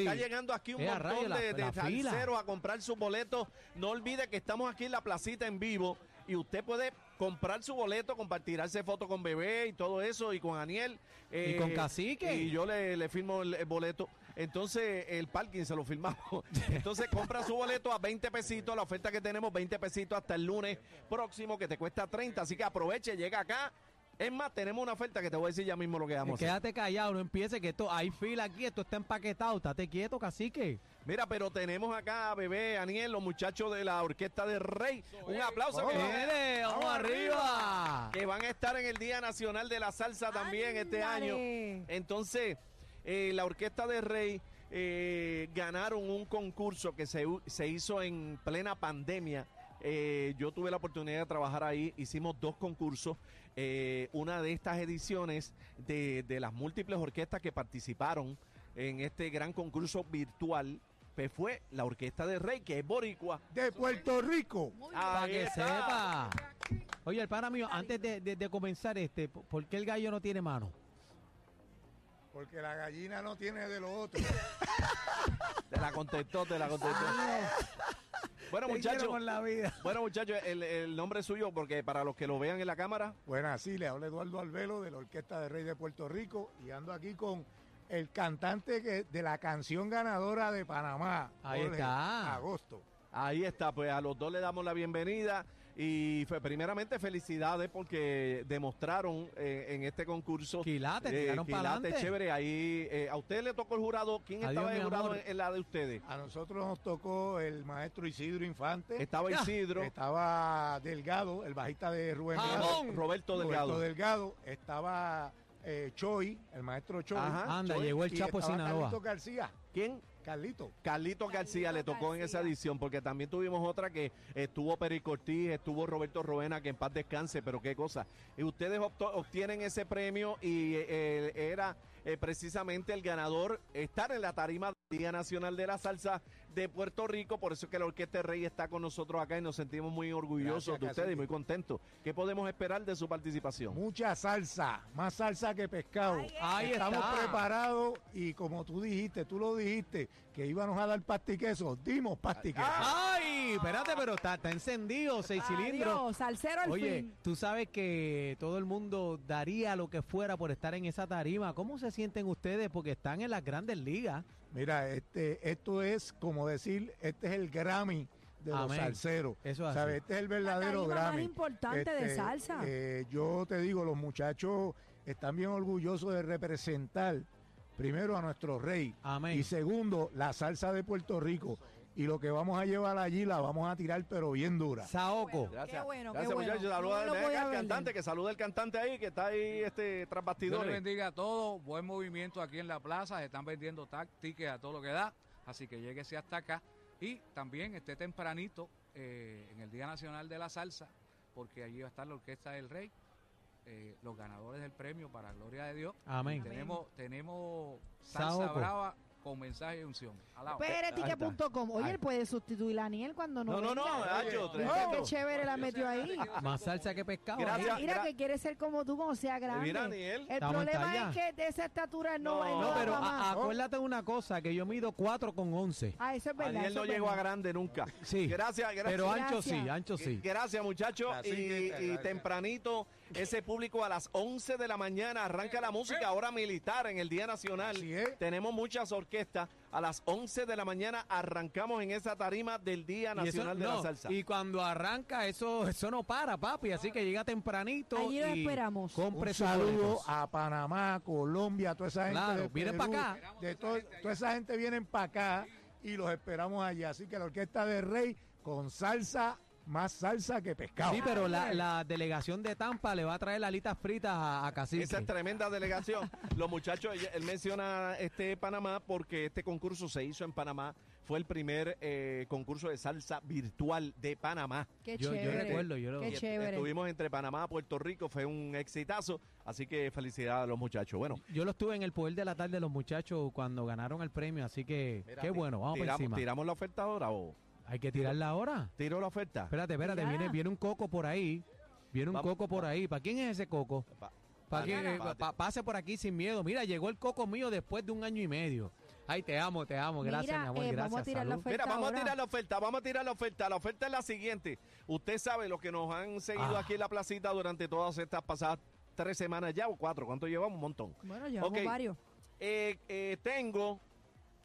Está llegando aquí un Eh, a montón la- de, de la fila. salseros a comprar sus boletos. No olvide que estamos aquí en la placita en vivo y usted puede comprar su boleto, compartirse foto con bebé y todo eso y con Aniel. Y con Cacique. Y yo le, le firmo el, el boleto. Entonces el parking se lo firmamos. Entonces compra su boleto a 20 pesitos. La oferta que tenemos 20 pesitos hasta el lunes próximo que te cuesta 30. Así que aproveche, llega acá. Es más, tenemos una oferta que te voy a decir ya mismo lo que vamos a hacer. Quédate callado, no empiece que esto, hay fila aquí, esto está empaquetado, estate quieto, cacique. Mira, pero tenemos acá a Bebé, Aniel, los muchachos de la Orquesta de Rey. Un aplauso que, ¡Mire, vamos arriba! que van a estar en el Día Nacional de la Salsa también este año. Entonces, eh, la Orquesta de Rey eh, ganaron un concurso que se, se hizo en plena pandemia. Eh, yo tuve la oportunidad de trabajar ahí, hicimos dos concursos. Eh, una de estas ediciones de, de las múltiples orquestas que participaron en este gran concurso virtual pues fue la Orquesta de Rey, que es boricua. de Puerto Rico. Para Ahí que sepa. Oye, el pana mío, antes de, de- de comenzar este, ¿por qué el gallo no tiene mano? Porque la gallina no tiene de lo otro. Te la contestó, te la contestó. Bueno, muchachos. Bueno, muchachos, el, el nombre suyo, porque para los que lo vean en la cámara, Bueno, así le habla Eduardo Albelo de la Orquesta de Rey de Puerto Rico y ando aquí con el cantante que, de la canción ganadora de Panamá. Ahí está. Agosto. ahí está, pues a los dos le damos la bienvenida. Y fue, primeramente felicidades porque demostraron eh, en este concurso Quilate, eh, tiraron para adelante. chévere ahí eh, a usted le tocó el jurado quién Adiós, estaba el jurado en, en la de ustedes A nosotros nos tocó el maestro Isidro Infante. estaba Ya. Isidro Estaba Delgado, el bajista de Rubén Jamón. Delgado. Roberto Roberto Delgado Delgado. Estaba eh, Choi, el maestro Choi. Ajá. Anda, Choi, llegó el y Chapo de estaba Sinaloa. Carlito García. quién Carlito. Carlito García le tocó en esa edición, porque también tuvimos otra que estuvo Peri Cortiz, estuvo Roberto Roena, que en paz descanse, pero qué cosa. Y ustedes obtienen ese premio y eh, era eh, precisamente el ganador estar en la tarima del Día Nacional de la Salsa de Puerto Rico, por eso es que la Orquesta de Rey está con nosotros acá y nos sentimos muy orgullosos Gracias, de ustedes y muy contentos. ¿Qué podemos esperar de su participación? Mucha salsa, más salsa que pescado. Ahí es. Ahí Estamos está. preparados y como tú dijiste, tú lo dijiste, que íbamos a dar pastiqueso, dimos pastiqueso. ¡Ay! Espérate, pero está, está encendido, seis cilindros. Adiós, salsero al Oye, fin. tú sabes que todo el mundo daría lo que fuera por estar en esa tarima. ¿Cómo se sienten ustedes? Porque están en las grandes ligas. Mira, este, esto es como decir, este es el Grammy de los salseros. Eso es. ¿Sabes? Este es el La verdadero más Grammy. importante de Este, salsa. eh, yo te digo, los muchachos están bien orgullosos de representar primero a nuestro rey Amén. y segundo la salsa de Puerto Rico. Y lo que vamos a llevar allí la vamos a tirar pero bien dura. Saoco. Gracias. Qué bueno, qué Gracias, bueno. muchachos. Saluda No al cantante, que saluda el cantante ahí, que está ahí este, tras Dios bastidores. les bendiga a todos. Buen movimiento aquí en la plaza. Se están vendiendo tac- tickets a todo lo que da. Así que lléguese hasta acá. Y también esté tempranito eh, en el Día Nacional de la Salsa, porque allí va a estar la Orquesta del Rey. eh, los ganadores del premio para gloria de Dios. Amén. Y tenemos, tenemos salsa Saoco. brava con mensaje de unción. Peretique.com. Oye, él puede sustituir a Aniel cuando no No, no, no, venga. Nacho, qué chévere la metió ahí. Más salsa que pescado. Gracias. Mira, que quiere ser como tú, como sea grande. Mira, Aniel. El Estamos problema es que de esa estatura no, No, no pero a- acuérdate de una cosa, que yo mido 4 con 11. Ah, eso es verdad. Daniel eso no llegó a grande nunca. Sí. Gracias, gracias. Pero ancho Gracias. sí, ancho sí. Gracias, muchachos. Y, tempranito, ese público a las 11 de la mañana arranca la música, ahora militar en el Día Nacional. Así es. Tenemos muchas orquestas. A las 11 de la mañana arrancamos en esa tarima del Día eso- Nacional de no, la Salsa. Y cuando arranca, eso eso no para, papi. Así que llega tempranito. Allí esperamos. Compre Un saludo a Panamá, Colombia, toda esa gente. Claro, de vienen Perú, pa' acá. De to- toda esa gente vienen para acá y los esperamos allá. Así que la Orquesta de Rey con salsa, más salsa que pescado. Sí, pero la, la delegación de Tampa le va a traer alitas fritas a, a Cacique. Esa es tremenda delegación. Los muchachos, él- menciona este Panamá porque este concurso se hizo en Panamá. Fue el primer eh, concurso de salsa virtual de Panamá. Qué Yo- yo chévere. recuerdo, yo lo- Qué chévere. Estuvimos entre Panamá y Puerto Rico, fue un exitazo. Así que felicidades a los muchachos. Bueno, Yo lo estuve en el poder de la tarde de los muchachos cuando ganaron el premio, así que mira, qué bueno, vamos por tiramos, encima. ¿Tiramos la oferta ahora o Hay que tirarla ahora. tiro la oferta? Espérate, espérate, viene, viene un coco por ahí. Viene un Vamos, coco por ahí. ¿Para quién es ese coco? Pa- Para que eh, pa- pase por aquí sin miedo. Mira, llegó el coco mío después de un año y medio. Ay, te amo, te amo. Gracias, Mira, mi amor. eh, Gracias. vamos a tirar la salud. oferta. Mira, vamos ahora. a tirar la oferta, vamos a tirar la oferta. La oferta es la siguiente. Usted sabe lo que nos han seguido Ah. aquí en la placita durante todas estas pasadas tres semanas ya o cuatro. ¿Cuánto llevamos? Un montón. Bueno, llevamos Ok. varios. Eh, eh, tengo,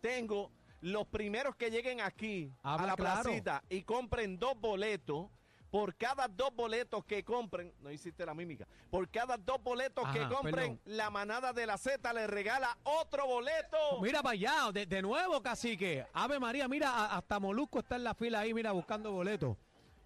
tengo los primeros que lleguen aquí Habla a la claro. placita y compren dos boletos. Por cada dos boletos que compren, no hiciste la mímica, por cada dos boletos que compren, perdón. la manada de la Z le regala otro boleto. Mira para allá, de, de nuevo, cacique. Ave María, mira, hasta Molusco está en la fila ahí, mira, buscando boletos.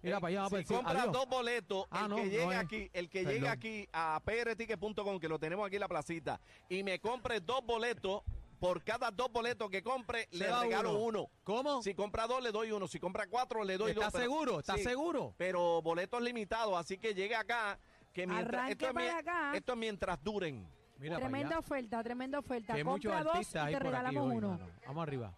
Mira Eh, para allá, a si compras dos boletos, Ah, el no, que no llegue es. aquí, el que Perdón. llegue aquí a prticket.com, que lo tenemos aquí en la placita, y me compre dos boletos, por cada dos boletos que compre, Se le regalo uno. uno. ¿Cómo? Si compra dos, le doy uno. Si compra cuatro, le doy dos. ¿Estás seguro? ¿Estás sí, seguro? Pero boletos limitados, así que llegue acá, que mientras, Arranque esto, es acá. esto es mientras duren. Mira Tremenda oferta, tremenda oferta. Que Compra dos y te regalamos hoy, uno. mano. Vamos arriba.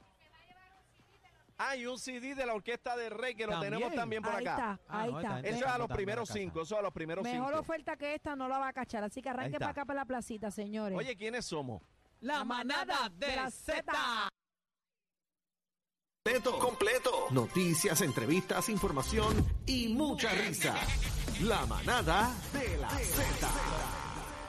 Hay un CD de la Orquesta de Rey que lo También. tenemos también por Ahí acá. está, Ah, ahí no, está. Eso es a los primeros cinco, eso a los primeros Mejor cinco. oferta que esta no la va a cachar. Así que arranque para acá para la placita, señores. Oye, ¿quiénes somos? La manada de la Z. Completo, completo. Noticias, entrevistas, información y mucha risa. La manada de la Z.